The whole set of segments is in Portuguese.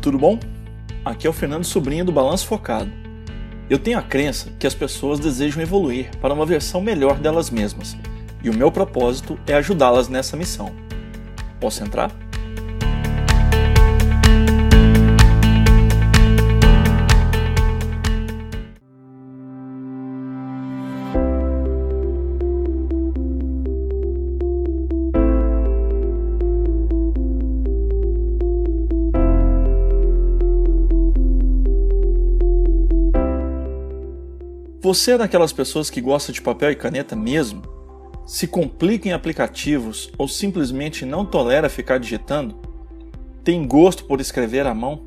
tudo bom? Aqui é o Fernando Sobrinho do Balanço Focado. Eu tenho a crença que as pessoas desejam evoluir para uma versão melhor delas mesmas, e o meu propósito é ajudá-las nessa missão. Posso Você é daquelas pessoas que gosta de papel e caneta mesmo? Se complica em aplicativos ou simplesmente não tolera ficar digitando? Tem gosto por escrever à mão?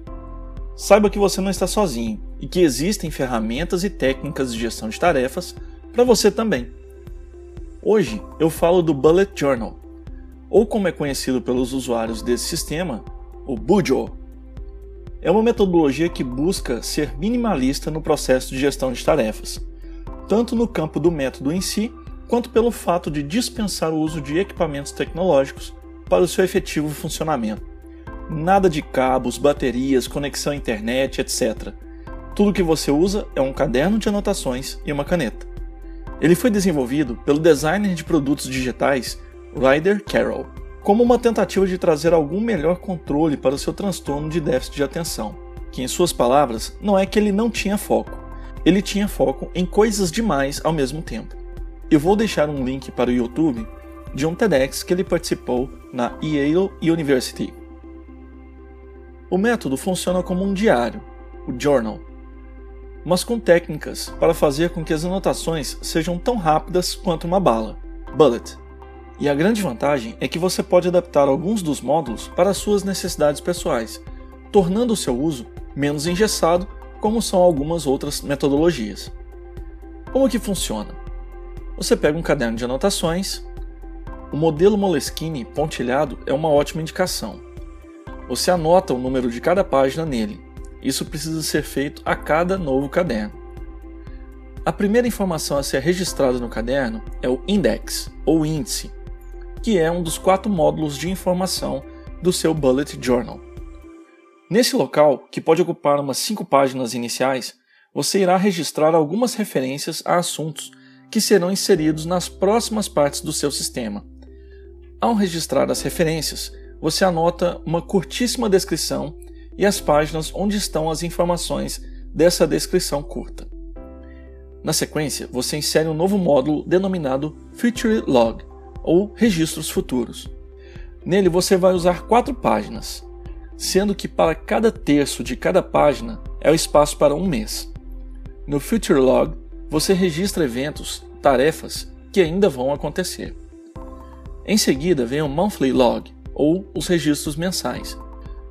Saiba que você não está sozinho e que existem ferramentas e técnicas de gestão de tarefas para você também. Hoje eu falo do Bullet Journal, ou como é conhecido pelos usuários desse sistema, o Bujo. É uma metodologia que busca ser minimalista no processo de gestão de tarefas, tanto no campo do método em si, quanto pelo fato de dispensar o uso de equipamentos tecnológicos para o seu efetivo funcionamento. Nada de cabos, baterias, conexão à internet, etc. Tudo que você usa é um caderno de anotações e uma caneta. Ele foi desenvolvido pelo designer de produtos digitais Ryder Carroll como uma tentativa de trazer algum melhor controle para o seu transtorno de déficit de atenção, que, em suas palavras, não é que ele não tinha foco, ele tinha foco em coisas demais ao mesmo tempo. Eu vou deixar um link para o YouTube de um TEDx que ele participou na Yale University. O método funciona como um diário, o journal, mas com técnicas para fazer com que as anotações sejam tão rápidas quanto uma bala, bullet. E a grande vantagem é que você pode adaptar alguns dos módulos para suas necessidades pessoais, tornando o seu uso menos engessado, como são algumas outras metodologias. Como que funciona? Você pega um caderno de anotações. O modelo Moleskine pontilhado é uma ótima indicação. Você anota o número de cada página nele. Isso precisa ser feito a cada novo caderno. A primeira informação a ser registrada no caderno é o index, ou índice, que é um dos quatro módulos de informação do seu Bullet Journal. Nesse local, que pode ocupar umas cinco páginas iniciais, você irá registrar algumas referências a assuntos que serão inseridos nas próximas partes do seu sistema. Ao registrar as referências, você anota uma curtíssima descrição e as páginas onde estão as informações dessa descrição curta. Na sequência, você insere um novo módulo denominado Future Log, ou registros futuros. Nele você vai usar quatro páginas, sendo que para cada terço de cada página é o espaço para um mês. No Future Log, você registra eventos, tarefas que ainda vão acontecer. Em seguida vem o Monthly Log, ou os registros mensais.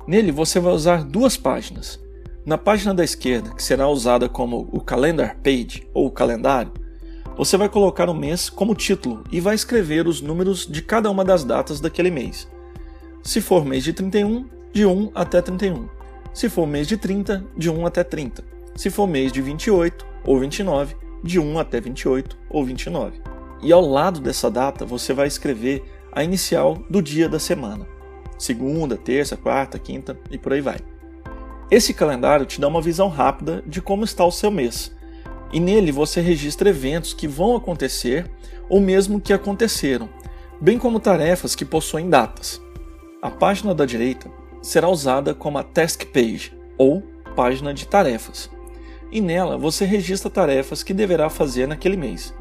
Nele você vai usar duas páginas. Na página da esquerda, que será usada como o Calendar Page ou calendário, você vai colocar o mês como título e vai escrever os números de cada uma das datas daquele mês. Se for mês de 31, de 1 até 31. Se for mês de 30, de 1 até 30. Se for mês de 28 ou 29, de 1 até 28 ou 29. E ao lado dessa data você vai escrever a inicial do dia da semana. Segunda, terça, quarta, quinta e por aí vai. Esse calendário te dá uma visão rápida de como está o seu mês e nele você registra eventos que vão acontecer ou mesmo que aconteceram, bem como tarefas que possuem datas. A página da direita será usada como a Task Page ou página de tarefas, e nela você registra tarefas que deverá fazer naquele mês,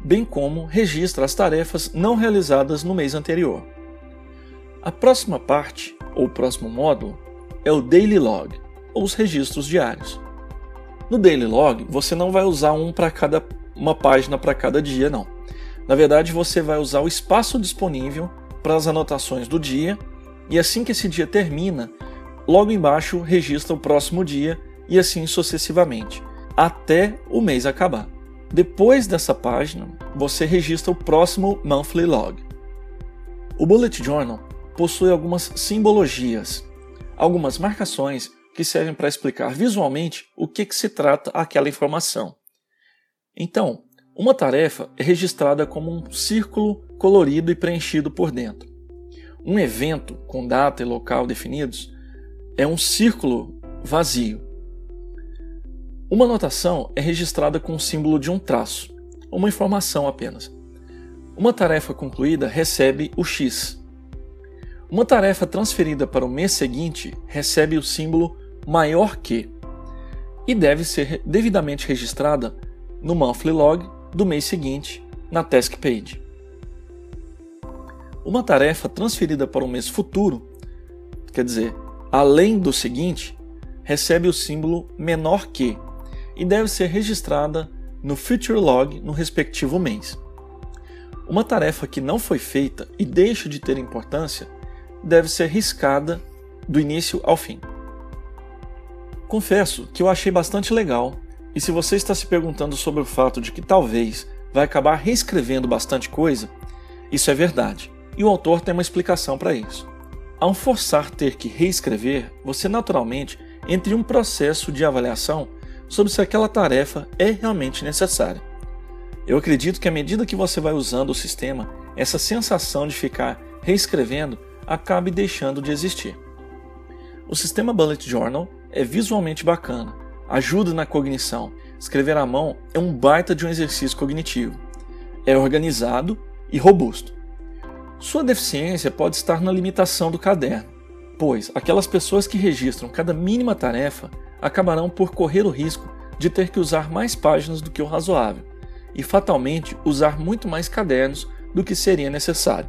bem como registra as tarefas não realizadas no mês anterior. A próxima parte, ou próximo módulo, é o Daily Log, ou os registros diários. No Daily Log, você não vai usar um para cada uma página para cada dia, não. Na verdade, você vai usar o espaço disponível para as anotações do dia e assim que esse dia termina, logo embaixo registra o próximo dia e assim sucessivamente, até o mês acabar. Depois dessa página, você registra o próximo monthly log. O Bullet Journal possui algumas simbologias, algumas marcações que servem para explicar visualmente o que, que se trata aquela informação. Então, uma tarefa é registrada como um círculo colorido e preenchido por dentro. Um evento com data e local definidos é um círculo vazio. Uma anotação é registrada com o símbolo de um traço, uma informação apenas. Uma tarefa concluída recebe o X. Uma tarefa transferida para o mês seguinte recebe o símbolo maior que e deve ser devidamente registrada no monthly log do mês seguinte na task page. Uma tarefa transferida para o mês futuro, quer dizer, além do seguinte, recebe o símbolo menor que e deve ser registrada no future log no respectivo mês. Uma tarefa que não foi feita e deixa de ter importância deve ser riscada do início ao fim. Confesso que eu achei bastante legal, e se você está se perguntando sobre o fato de que talvez vai acabar reescrevendo bastante coisa, isso é verdade, e o autor tem uma explicação para isso. Ao forçar ter que reescrever, você naturalmente entra em um processo de avaliação sobre se aquela tarefa é realmente necessária. Eu acredito que à medida que você vai usando o sistema, essa sensação de ficar reescrevendo acabe deixando de existir. O sistema Bullet Journal é visualmente bacana, ajuda na cognição. Escrever à mão é um baita de um exercício cognitivo. É organizado e robusto. Sua deficiência pode estar na limitação do caderno, pois aquelas pessoas que registram cada mínima tarefa acabarão por correr o risco de ter que usar mais páginas do que o razoável e fatalmente usar muito mais cadernos do que seria necessário.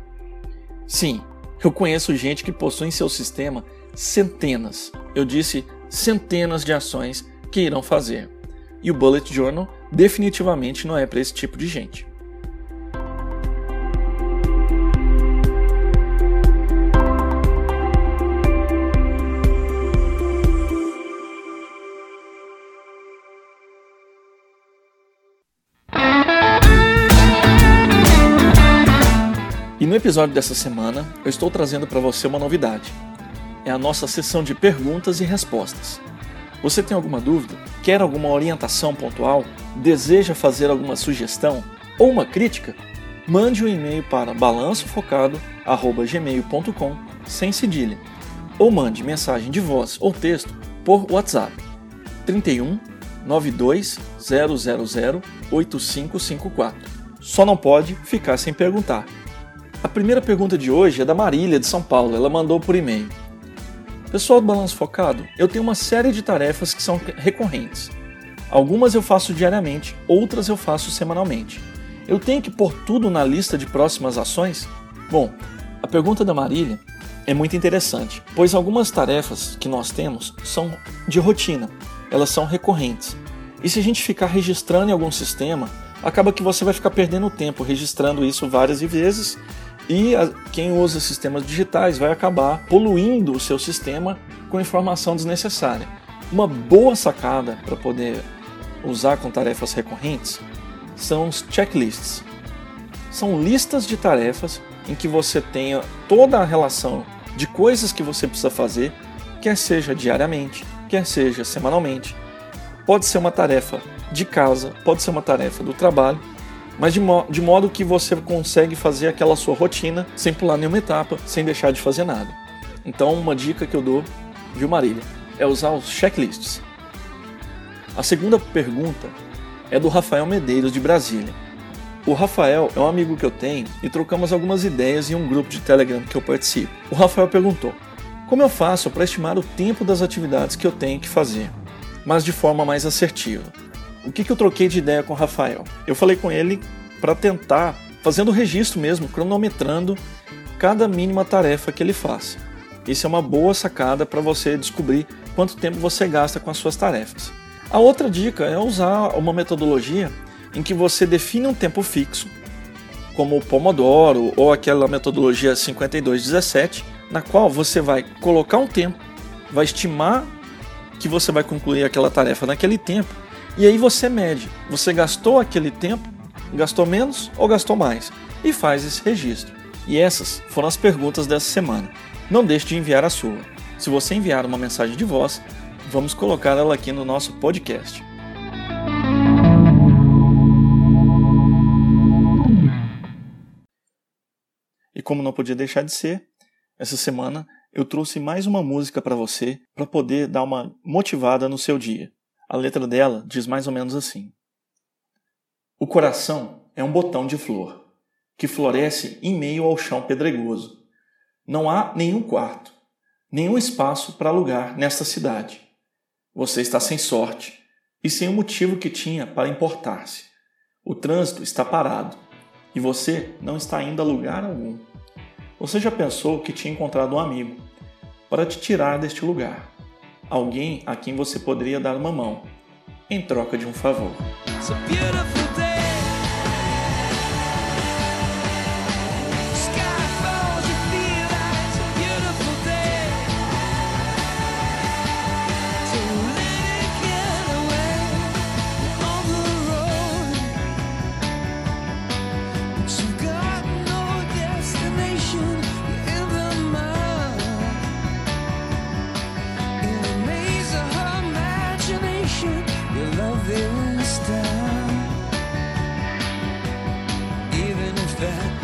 Sim, eu conheço gente que possui em seu sistema centenas, eu disse centenas de ações que irão fazer. E o Bullet Journal definitivamente não é para esse tipo de gente. Episódio dessa semana, eu estou trazendo para você uma novidade é a nossa sessão de perguntas e respostas. Você tem alguma dúvida? Quer alguma orientação pontual? Deseja fazer alguma sugestão ou uma crítica? Mande um e-mail para balancofocado@gmail.com sem cedilha ou mande mensagem de voz ou texto por WhatsApp 31 92 000 8554. Só não pode ficar sem perguntar. A primeira pergunta de hoje é da Marília de São Paulo. Ela mandou por e-mail. Pessoal do Balanço Focado, eu tenho uma série de tarefas que são recorrentes. Algumas eu faço diariamente, outras eu faço semanalmente. Eu tenho que pôr tudo na lista de próximas ações? Bom, a pergunta da Marília é muito interessante, pois algumas tarefas que nós temos são de rotina, elas são recorrentes. E se a gente ficar registrando em algum sistema, acaba que você vai ficar perdendo tempo registrando isso várias vezes e a, quem usa sistemas digitais vai acabar poluindo o seu sistema com informação desnecessária. Uma boa sacada para poder usar com tarefas recorrentes são os checklists. São listas de tarefas em que você tenha toda a relação de coisas que você precisa fazer, quer seja diariamente, quer seja semanalmente. Pode ser uma tarefa de casa, pode ser uma tarefa do trabalho mas de, mo de modo que você consegue fazer aquela sua rotina sem pular nenhuma etapa, sem deixar de fazer nada. Então, uma dica que eu dou, viu, Marília, é usar os checklists. A segunda pergunta é do Rafael Medeiros, de Brasília. O Rafael é um amigo que eu tenho e trocamos algumas ideias em um grupo de Telegram que eu participo. O Rafael perguntou: Como eu faço para estimar o tempo das atividades que eu tenho que fazer, mas de forma mais assertiva? O que, que eu troquei de ideia com o Rafael? Eu falei com ele para tentar, fazendo o registro mesmo, cronometrando cada mínima tarefa que ele faz. Isso é uma boa sacada para você descobrir quanto tempo você gasta com as suas tarefas. A outra dica é usar uma metodologia em que você define um tempo fixo, como o Pomodoro ou aquela metodologia 5217, na qual você vai colocar um tempo, vai estimar que você vai concluir aquela tarefa naquele tempo e aí você mede, você gastou aquele tempo, gastou menos ou gastou mais, e faz esse registro. E essas foram as perguntas dessa semana. Não deixe de enviar a sua. Se você enviar uma mensagem de voz, vamos colocar ela aqui no nosso podcast. E como não podia deixar de ser, essa semana eu trouxe mais uma música para você para poder dar uma motivada no seu dia. A letra dela diz mais ou menos assim: O coração é um botão de flor que floresce em meio ao chão pedregoso. Não há nenhum quarto, nenhum espaço para alugar nesta cidade. Você está sem sorte e sem o motivo que tinha para importar-se. O trânsito está parado e você não está indo a lugar algum. Você já pensou que tinha encontrado um amigo para te tirar deste lugar? Alguém a quem você poderia dar uma mão em troca de um favor. that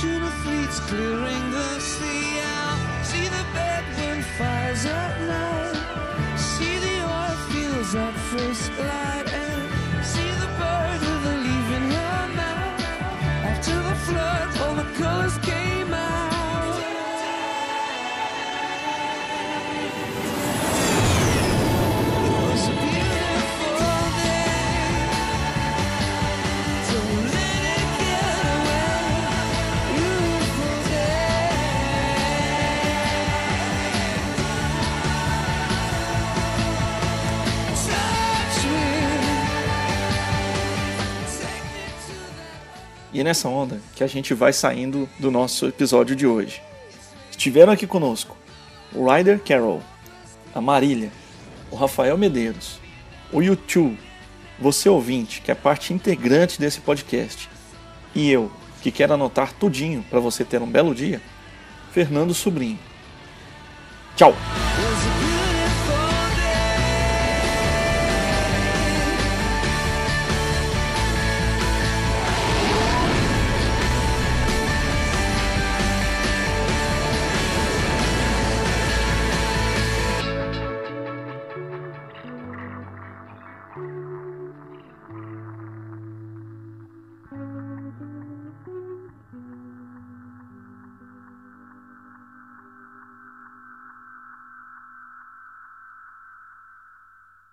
tuna fleets clearing the sea out. See the bedroom fires at night. See the oil fields at first light. And see the bird with a leaf in her mouth. After the flood, all the colors E é nessa onda que a gente vai saindo do nosso episódio de hoje. Estiveram aqui conosco o Ryder Carroll, a Marília, o Rafael Medeiros, o YouTube, você ouvinte, que é parte integrante desse podcast, e eu, que quero anotar tudinho para você ter um belo dia, Fernando Sobrinho. Tchau!